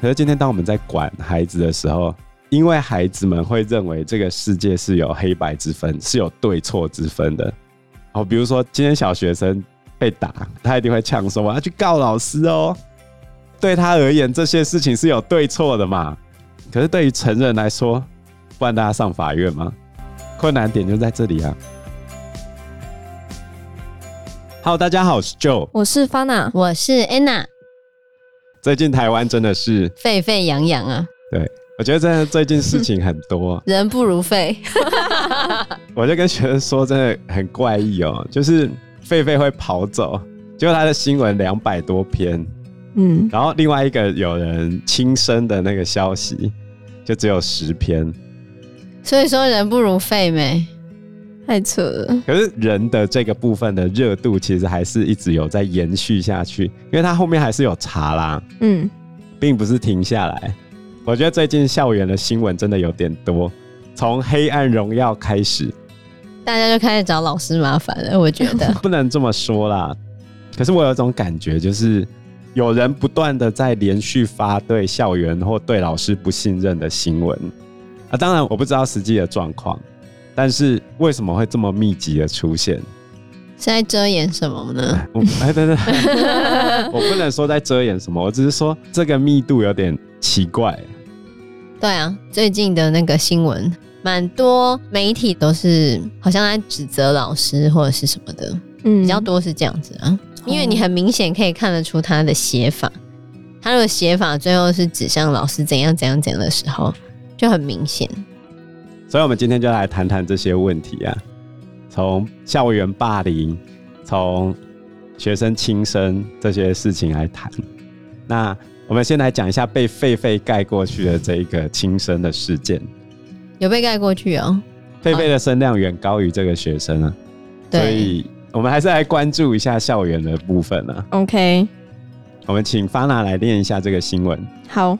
可是今天当我们在管孩子的时候，因为孩子们会认为这个世界是有黑白之分，是有对错之分的。哦，比如说今天小学生被打，他一定会呛说：“我要去告老师哦。”对他而言，这些事情是有对错的嘛？可是对于成人来说，不然大家上法院吗？困难点就在这里啊！Hello，大家好，我是 Joe，我是 Fana，我是 Anna。最近台湾真的是沸沸扬扬啊！对，我觉得真的最近事情很多，人不如沸。我就跟学生说，真的很怪异哦，就是狒狒会跑走，结果他的新闻两百多篇，嗯，然后另外一个有人轻生的那个消息就只有十篇。所以说人不如狒没，太扯了。可是人的这个部分的热度其实还是一直有在延续下去，因为它后面还是有查啦，嗯，并不是停下来。我觉得最近校园的新闻真的有点多，从黑暗荣耀开始，大家就开始找老师麻烦了。我觉得 不能这么说啦，可是我有一种感觉，就是有人不断的在连续发对校园或对老师不信任的新闻。啊，当然我不知道实际的状况，但是为什么会这么密集的出现？是在遮掩什么呢？哎，对对，我不能说在遮掩什么，我只是说这个密度有点奇怪。对啊，最近的那个新闻，蛮多媒体都是好像在指责老师或者是什么的，嗯，比较多是这样子啊，因为你很明显可以看得出他的写法，他的写法最后是指向老师怎样怎样怎样的时候。就很明显，所以，我们今天就来谈谈这些问题啊，从校园霸凌，从学生轻生这些事情来谈。那我们先来讲一下被狒狒盖过去的这一个轻生的事件。有被盖过去哦，狒狒的声量远高于这个学生啊，所以我们还是来关注一下校园的部分啊。OK，我们请 Fana 来念一下这个新闻。好。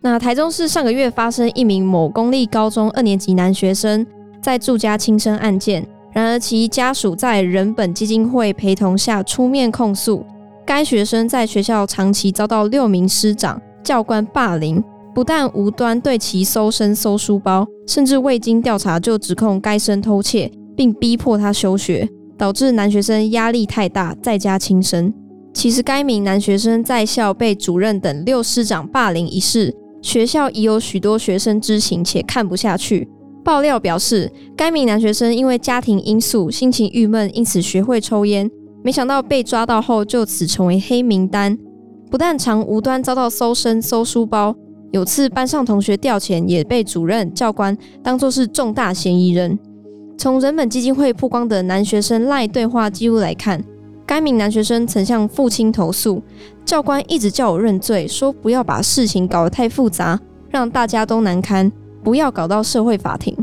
那台中市上个月发生一名某公立高中二年级男学生在住家轻生案件，然而其家属在人本基金会陪同下出面控诉，该学生在学校长期遭到六名师长、教官霸凌，不但无端对其搜身搜书包，甚至未经调查就指控该生偷窃，并逼迫他休学，导致男学生压力太大，在家轻生。其实该名男学生在校被主任等六师长霸凌一事。学校已有许多学生知情且看不下去。爆料表示，该名男学生因为家庭因素，心情郁闷，因此学会抽烟。没想到被抓到后，就此成为黑名单。不但常无端遭到搜身、搜书包，有次班上同学调遣，也被主任、教官当作是重大嫌疑人。从人本基金会曝光的男学生赖对话记录来看，该名男学生曾向父亲投诉。教官一直叫我认罪，说不要把事情搞得太复杂，让大家都难堪，不要搞到社会法庭。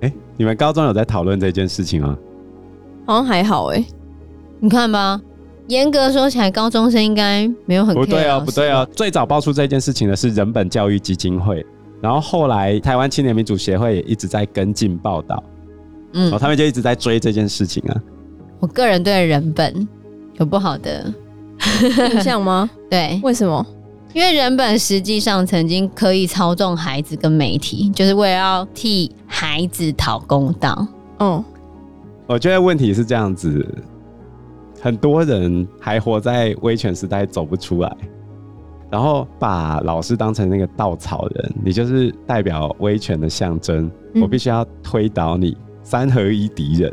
哎、欸，你们高中有在讨论这件事情吗？好像还好哎、欸，你看吧，严格说起来，高中生应该没有很不对啊，不对啊。最早爆出这件事情的是人本教育基金会，然后后来台湾青年民主协会也一直在跟进报道，嗯，然后他们就一直在追这件事情啊。我个人对人本有不好的。印象吗？对，为什么？因为人本实际上曾经可以操纵孩子跟媒体，就是为了要替孩子讨公道。嗯，我觉得问题是这样子，很多人还活在威权时代走不出来，然后把老师当成那个稻草人，你就是代表威权的象征，我必须要推倒你，三合一敌人，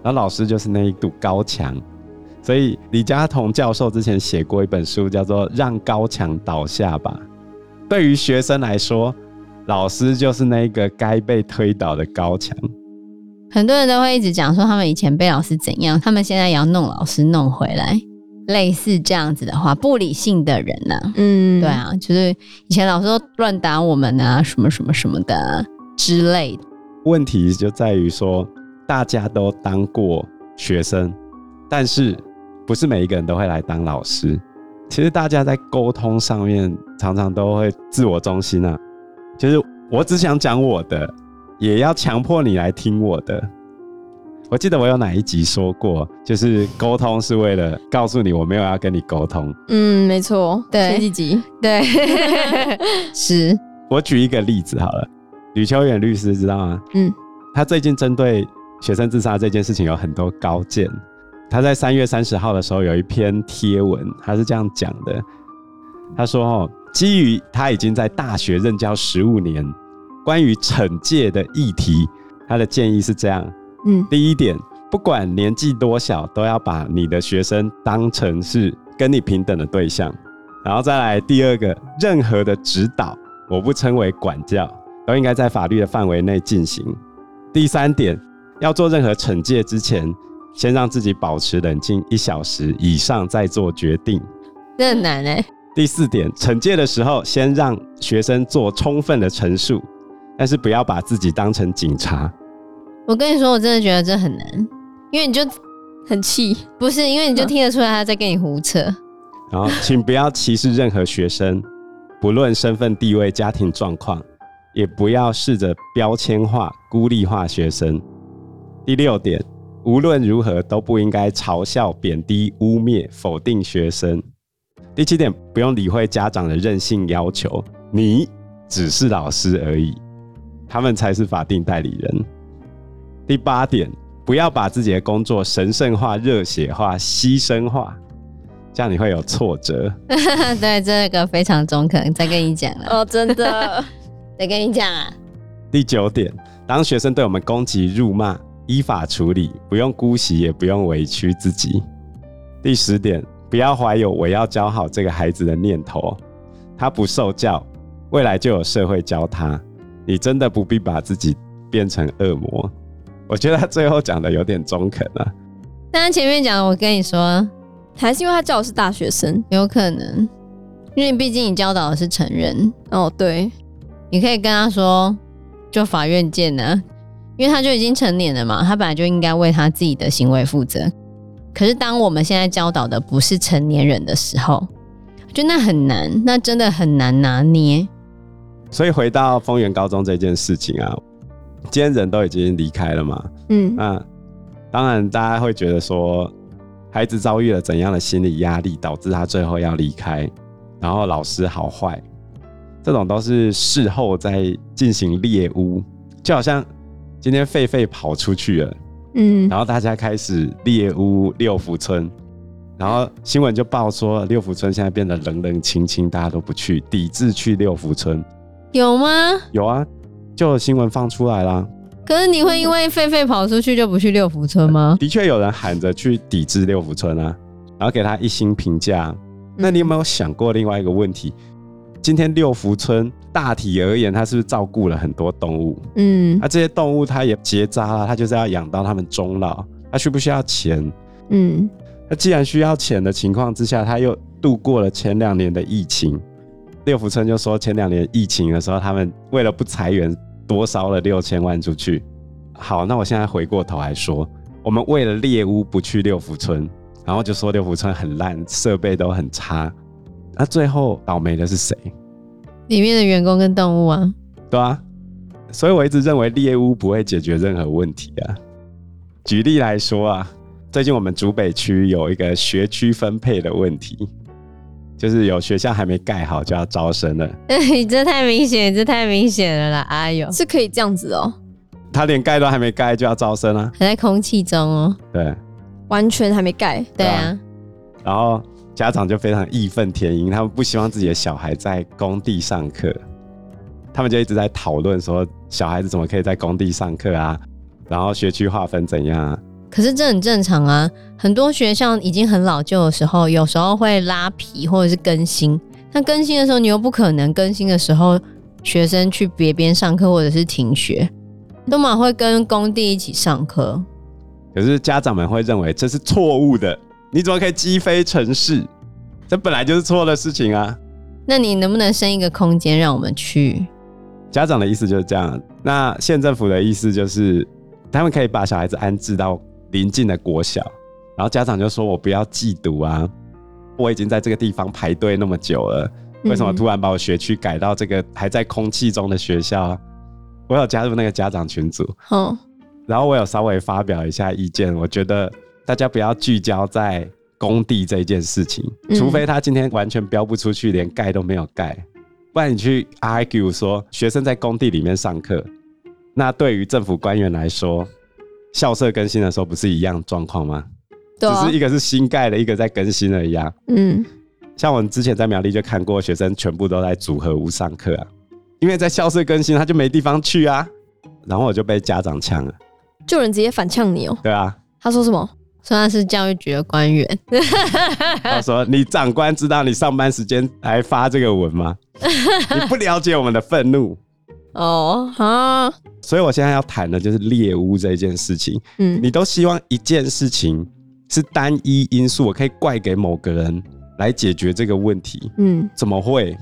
然后老师就是那一堵高墙。所以李嘉彤教授之前写过一本书，叫做《让高墙倒下吧》。对于学生来说，老师就是那个该被推倒的高墙。很多人都会一直讲说，他们以前被老师怎样，他们现在也要弄老师弄回来。类似这样子的话，不理性的人呢、啊？嗯，对啊，就是以前老师都乱打我们啊，什么什么什么的、啊、之类的。问题就在于说，大家都当过学生，但是。不是每一个人都会来当老师，其实大家在沟通上面常常都会自我中心啊，就是我只想讲我的，也要强迫你来听我的。我我记得我有哪一集说过，就是沟通是为了告诉你我没有要跟你沟通。嗯，没错，对，前几集，对，是。我举一个例子好了，吕秋远律师知道吗？嗯，他最近针对学生自杀这件事情有很多高见。他在三月三十号的时候有一篇贴文，他是这样讲的：他说，哦，基于他已经在大学任教十五年，关于惩戒的议题，他的建议是这样。嗯，第一点，不管年纪多小，都要把你的学生当成是跟你平等的对象。然后再来第二个，任何的指导，我不称为管教，都应该在法律的范围内进行。第三点，要做任何惩戒之前，先让自己保持冷静一小时以上再做决定。这很难哎。第四点，惩戒的时候，先让学生做充分的陈述，但是不要把自己当成警察。我跟你说，我真的觉得这很难，因为你就很气，不是因为你就听得出来他在跟你胡扯。然后，请不要歧视任何学生，不论身份地位、家庭状况，也不要试着标签化、孤立化学生。第六点，无论如何都不应该嘲笑、贬低、污蔑、否定学生。第七点，不用理会家长的任性要求，你只是老师而已，他们才是法定代理人。第八点，不要把自己的工作神圣化、热血化、牺牲化，这样你会有挫折。对，这个非常中肯。再跟你讲了哦，真的，再跟你讲啊。第九点，当学生对我们攻击、辱骂，依法处理，不用姑息，也不用委屈自己。第十点，不要怀有我要教好这个孩子的念头，他不受教，未来就有社会教他。你真的不必把自己变成恶魔。我觉得他最后讲的有点中肯了，但他前面讲的，我跟你说，还是因为他教的是大学生，有可能，因为毕竟你教导的是成人哦。对，你可以跟他说，就法院见呢，因为他就已经成年了嘛，他本来就应该为他自己的行为负责。可是当我们现在教导的不是成年人的时候，就那很难，那真的很难拿捏。所以回到丰原高中这件事情啊。今天人都已经离开了嘛，嗯，那当然大家会觉得说，孩子遭遇了怎样的心理压力，导致他最后要离开，然后老师好坏，这种都是事后在进行猎巫，就好像今天狒狒跑出去了，嗯，然后大家开始猎屋六福村，然后新闻就报说六福村现在变得冷冷清清，大家都不去，抵制去六福村，有吗？有啊。就有新闻放出来啦，可是你会因为狒狒跑出去就不去六福村吗？的确有人喊着去抵制六福村啊，然后给他一星评价。那你有没有想过另外一个问题？今天六福村大体而言，它是不是照顾了很多动物？嗯，那这些动物它也结扎了，它就是要养到它们终老，它需不需要钱？嗯，那既然需要钱的情况之下，它又度过了前两年的疫情。六福村就说，前两年疫情的时候，他们为了不裁员，多烧了六千万出去。好，那我现在回过头来说，我们为了猎巫不去六福村，然后就说六福村很烂，设备都很差。那最后倒霉的是谁？里面的员工跟动物啊。对啊，所以我一直认为猎巫不会解决任何问题啊。举例来说啊，最近我们竹北区有一个学区分配的问题。就是有学校还没盖好就要招生了，你 这太明显，这太明显了啦！哎呦，是可以这样子哦。他连盖都还没盖就要招生啊，还在空气中哦。对，完全还没盖。对啊。然后家长就非常义愤填膺，他们不希望自己的小孩在工地上课，他们就一直在讨论说，小孩子怎么可以在工地上课啊？然后学区划分怎样啊？可是这很正常啊，很多学校已经很老旧的时候，有时候会拉皮或者是更新。那更新的时候，你又不可能更新的时候，学生去别边上课或者是停学，都嘛会跟工地一起上课。可是家长们会认为这是错误的，你怎么可以击飞城市？这本来就是错的事情啊。那你能不能生一个空间让我们去？家长的意思就是这样，那县政府的意思就是他们可以把小孩子安置到。临近的国小，然后家长就说：“我不要寄读啊，我已经在这个地方排队那么久了，为什么突然把我学区改到这个还在空气中的学校？”我有加入那个家长群组，然后我有稍微发表一下意见，我觉得大家不要聚焦在工地这件事情，除非他今天完全标不出去，连盖都没有盖，不然你去 argue 说学生在工地里面上课，那对于政府官员来说，校舍更新的时候不是一样状况吗？对啊，只是一个是新盖的，一个在更新了一样。嗯，像我们之前在苗栗就看过，学生全部都在组合屋上课啊，因为在校舍更新，他就没地方去啊，然后我就被家长呛了。就有人直接反呛你哦、喔？对啊，他说什么？说他是教育局的官员。他说：“你长官知道你上班时间还发这个文吗？你不了解我们的愤怒哦哈。所以我现在要谈的就是猎巫这件事情。嗯，你都希望一件事情是单一因素，我可以怪给某个人来解决这个问题。嗯，怎么会？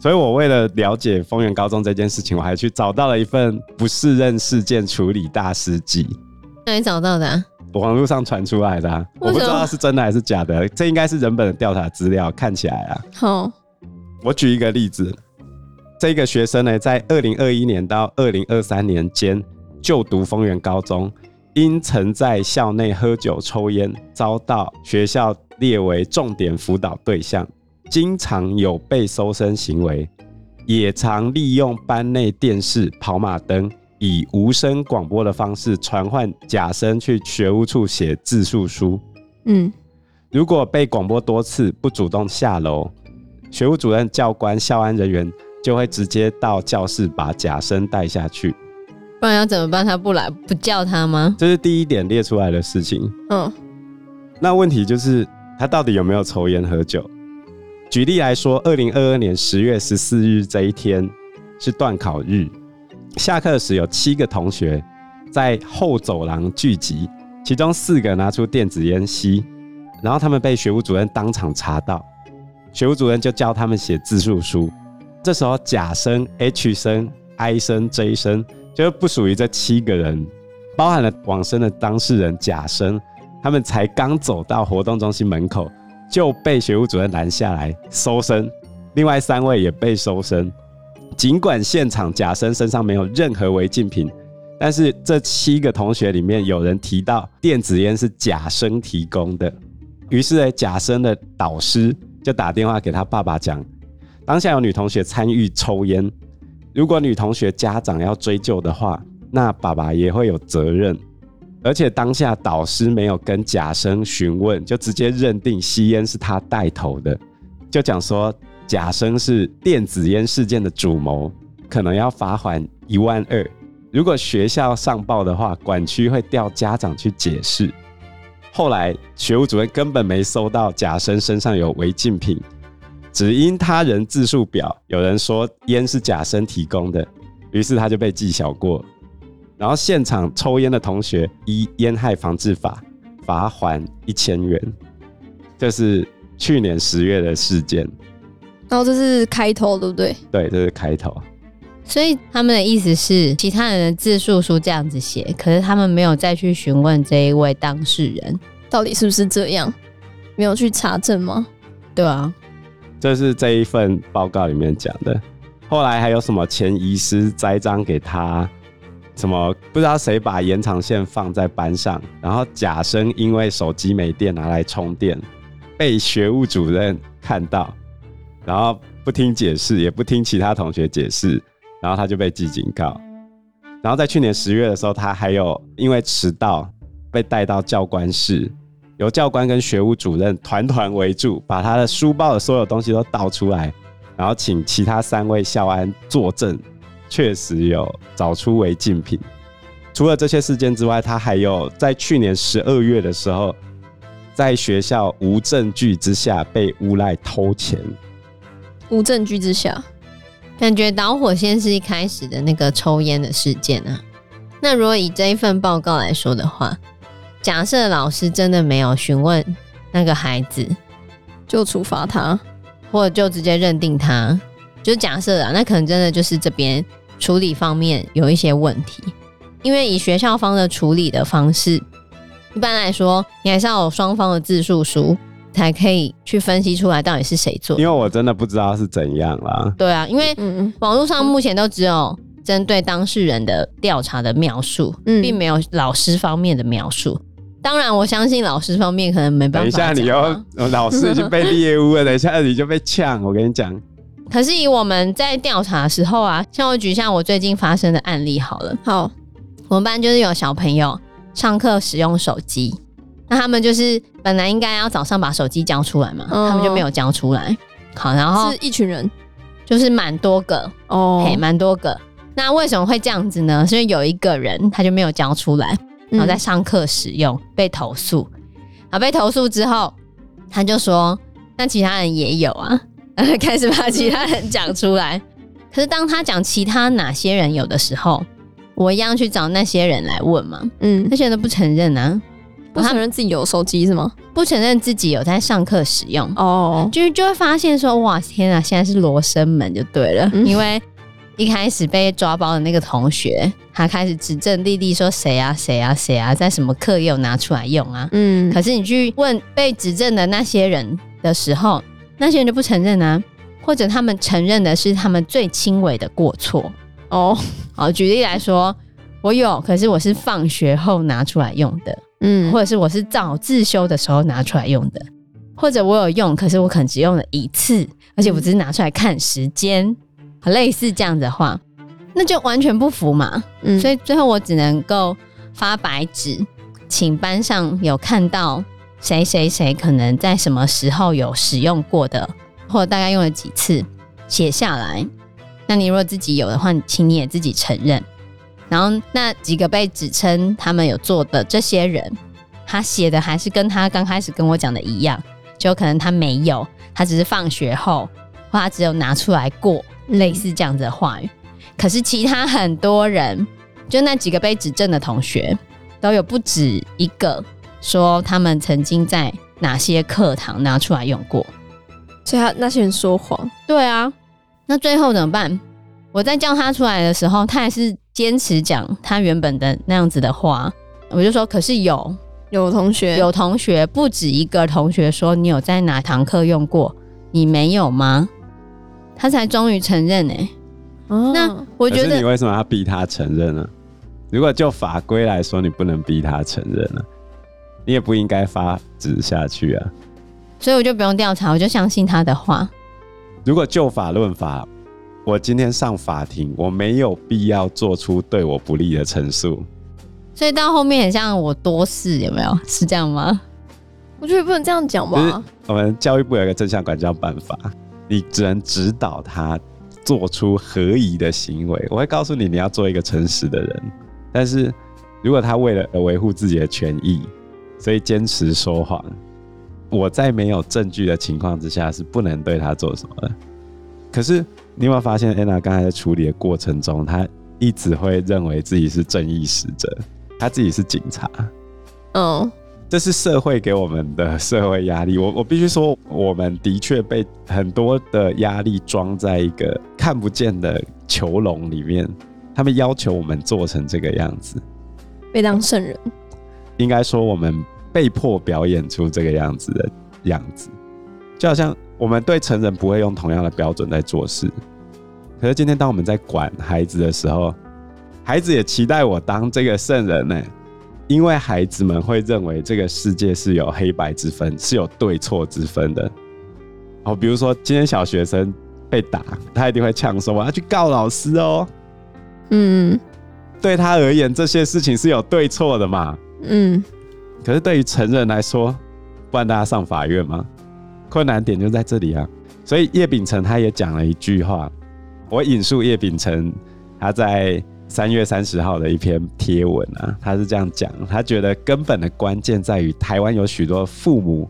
所以我为了了解丰原高中这件事情，我还去找到了一份不适任事件处理大师记。哪里找到的、啊？网络上传出来的、啊，我不知道是真的还是假的。这应该是人本的调查资料，看起来啊。好，我举一个例子，这个学生呢，在二零二一年到二零二三年间就读丰原高中，因曾在校内喝酒抽烟，遭到学校列为重点辅导对象。经常有被搜身行为，也常利用班内电视、跑马灯，以无声广播的方式传唤假生去学务处写自述书。嗯，如果被广播多次不主动下楼，学务主任、教官、校安人员就会直接到教室把假生带下去。不然要怎么办？他不来，不叫他吗？这是第一点列出来的事情。嗯，那问题就是他到底有没有抽烟喝酒？举例来说，二零二二年十月十四日这一天是段考日，下课时有七个同学在后走廊聚集，其中四个拿出电子烟吸，然后他们被学务主任当场查到，学务主任就叫他们写自述书。这时候甲生、H 生、I 生、J 生就不属于这七个人，包含了往生的当事人甲生，他们才刚走到活动中心门口。就被学务主任拦下来搜身，另外三位也被搜身。尽管现场贾生身上没有任何违禁品，但是这七个同学里面有人提到电子烟是贾生提供的，于是呢，贾生的导师就打电话给他爸爸讲，当下有女同学参与抽烟，如果女同学家长要追究的话，那爸爸也会有责任。而且当下导师没有跟贾生询问，就直接认定吸烟是他带头的，就讲说甲生是电子烟事件的主谋，可能要罚款一万二。如果学校上报的话，管区会调家长去解释。后来学务主任根本没收到甲生身上有违禁品，只因他人自述表有人说烟是甲生提供的，于是他就被记小过。然后现场抽烟的同学依烟害防治法罚锾一千元，这是去年十月的事件。然后这是开头，对不对？对，这是开头。所以他们的意思是，其他人的自述书这样子写，可是他们没有再去询问这一位当事人到底是不是这样，没有去查证吗？对啊，这是这一份报告里面讲的。后来还有什么前遗失栽赃给他？什么不知道谁把延长线放在班上，然后假生因为手机没电拿来充电，被学务主任看到，然后不听解释，也不听其他同学解释，然后他就被记警告。然后在去年十月的时候，他还有因为迟到被带到教官室，由教官跟学务主任团团围住，把他的书包的所有东西都倒出来，然后请其他三位校安作证。确实有找出违禁品。除了这些事件之外，他还有在去年十二月的时候，在学校无证据之下被诬赖偷钱。无证据之下，感觉导火线是一开始的那个抽烟的事件啊。那如果以这一份报告来说的话，假设老师真的没有询问那个孩子，就处罚他，或者就直接认定他，就假设啊，那可能真的就是这边。处理方面有一些问题，因为以学校方的处理的方式，一般来说，你还是要有双方的自述书，才可以去分析出来到底是谁做。因为我真的不知道是怎样啦。对啊，因为网络上目前都只有针对当事人的调查的描述，嗯，并没有老师方面的描述。当然，我相信老师方面可能没办法。等一下，你要老师已经被猎巫了，等一下你就被呛。我跟你讲。可是以我们在调查的时候啊，像我举一下我最近发生的案例好了。好，我们班就是有小朋友上课使用手机，那他们就是本来应该要早上把手机交出来嘛，哦、他们就没有交出来。好，然后是一群人，就是蛮多个哦，嘿，蛮多个。那为什么会这样子呢？是因为有一个人他就没有交出来，然后在上课使用、嗯、被投诉，好，被投诉之后，他就说，那其他人也有啊。开始把其他人讲出来，可是当他讲其他哪些人有的时候，我一样去找那些人来问嘛。嗯，那些人都不承认啊，不承认自己有手机是吗？不承认自己有在上课使用哦，就是就会发现说，哇，天啊，现在是罗生门就对了，嗯、因为一开始被抓包的那个同学，他开始指证弟弟说谁啊谁啊谁啊，在什么课也有拿出来用啊。嗯，可是你去问被指证的那些人的时候。那些人就不承认啊，或者他们承认的是他们最轻微的过错哦。好，举例来说，我有，可是我是放学后拿出来用的，嗯，或者是我是早自修的时候拿出来用的，或者我有用，可是我可能只用了一次，而且我只是拿出来看时间，好，类似这样子的话，那就完全不符嘛。嗯，所以最后我只能够发白纸，请班上有看到。谁谁谁可能在什么时候有使用过的，或者大概用了几次，写下来。那你如果自己有的话，请你也自己承认。然后那几个被指称他们有做的这些人，他写的还是跟他刚开始跟我讲的一样，就可能他没有，他只是放学后，或他只有拿出来过，类似这样子的话语。可是其他很多人，就那几个被指证的同学，都有不止一个。说他们曾经在哪些课堂拿出来用过，所以他那些人说谎。对啊，那最后怎么办？我在叫他出来的时候，他还是坚持讲他原本的那样子的话。我就说，可是有有同学有同学不止一个同学说你有在哪堂课用过，你没有吗？他才终于承认呢、欸。哦，那我觉得你为什么要逼他承认呢？如果就法规来说，你不能逼他承认呢？你也不应该发纸下去啊，所以我就不用调查，我就相信他的话。如果就法论法，我今天上法庭，我没有必要做出对我不利的陈述。所以到后面很像我多事，有没有？是这样吗？我觉得不能这样讲吧。我们教育部有一个正向管教办法，你只能指导他做出合宜的行为。我会告诉你，你要做一个诚实的人。但是如果他为了维护自己的权益，所以坚持说谎，我在没有证据的情况之下是不能对他做什么的。可是你有没有发现，安娜刚才在处理的过程中，她一直会认为自己是正义使者，她自己是警察。嗯，这是社会给我们的社会压力。我我必须说，我们的确被很多的压力装在一个看不见的囚笼里面，他们要求我们做成这个样子，被当圣人。应该说，我们被迫表演出这个样子的样子，就好像我们对成人不会用同样的标准在做事。可是今天，当我们在管孩子的时候，孩子也期待我当这个圣人呢，因为孩子们会认为这个世界是有黑白之分，是有对错之分的。哦，比如说今天小学生被打，他一定会呛说：“我要去告老师哦。”嗯，对他而言，这些事情是有对错的嘛？嗯，可是对于成人来说，不然大家上法院吗？困难点就在这里啊。所以叶秉成他也讲了一句话，我引述叶秉成他在三月三十号的一篇贴文啊，他是这样讲，他觉得根本的关键在于台湾有许多父母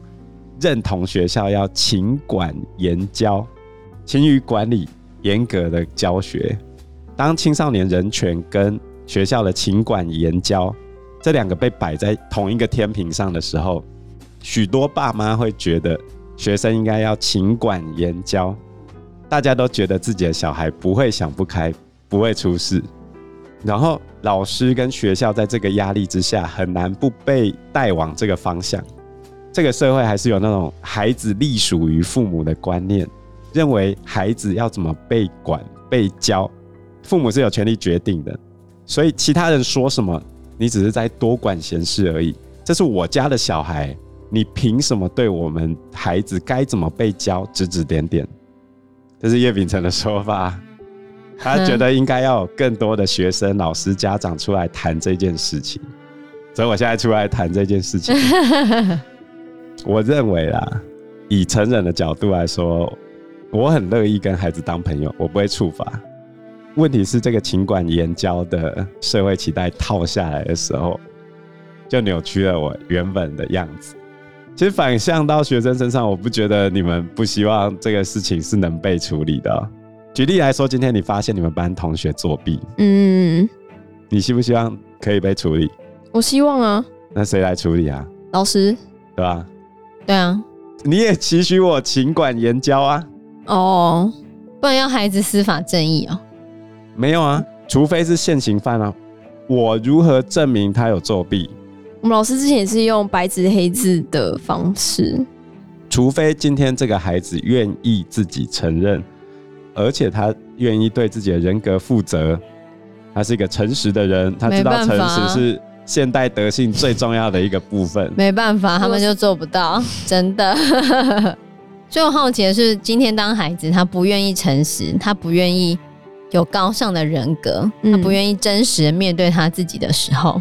认同学校要勤管严教，勤于管理，严格的教学。当青少年人权跟学校的勤管严教。这两个被摆在同一个天平上的时候，许多爸妈会觉得学生应该要勤管严教，大家都觉得自己的小孩不会想不开，不会出事。然后老师跟学校在这个压力之下，很难不被带往这个方向。这个社会还是有那种孩子隶属于父母的观念，认为孩子要怎么被管、被教，父母是有权利决定的，所以其他人说什么，你只是在多管闲事而已。这是我家的小孩，你凭什么对我们孩子该怎么被教指指点点？这是叶秉成的说法，他觉得应该要有更多的学生、老师、家长出来谈这件事情，所以我现在出来谈这件事情。我认为啦，以成人的角度来说，我很乐意跟孩子当朋友，我不会处罚。问题是这个情管严教的社会期待套下来的时候，就扭曲了我原本的样子。其实反向到学生身上，我不觉得你们不希望这个事情是能被处理的喔。举例来说，今天你发现你们班同学作弊，嗯，你希不希望可以被处理？我希望啊。那谁来处理啊？老师，对吧？对啊。你也期许我勤管严教啊？哦，不然要孩子司法正义哦？没有啊，除非是现行犯啊。我如何证明他有作弊？我们老师之前也是用白纸黑字的方式，除非今天这个孩子愿意自己承认，而且他愿意对自己的人格负责，他是一个诚实的人，他知道诚实是现代德性最重要的一个部分。没办法，他们就做不到，真的。最我好奇的是，今天当孩子他不愿意诚实，他不愿意有高尚的人格，他不愿意真实的面对他自己的时候。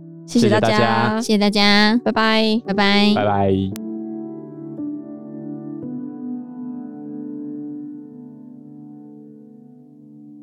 谢谢大家，谢谢大家，拜拜，拜拜，拜拜。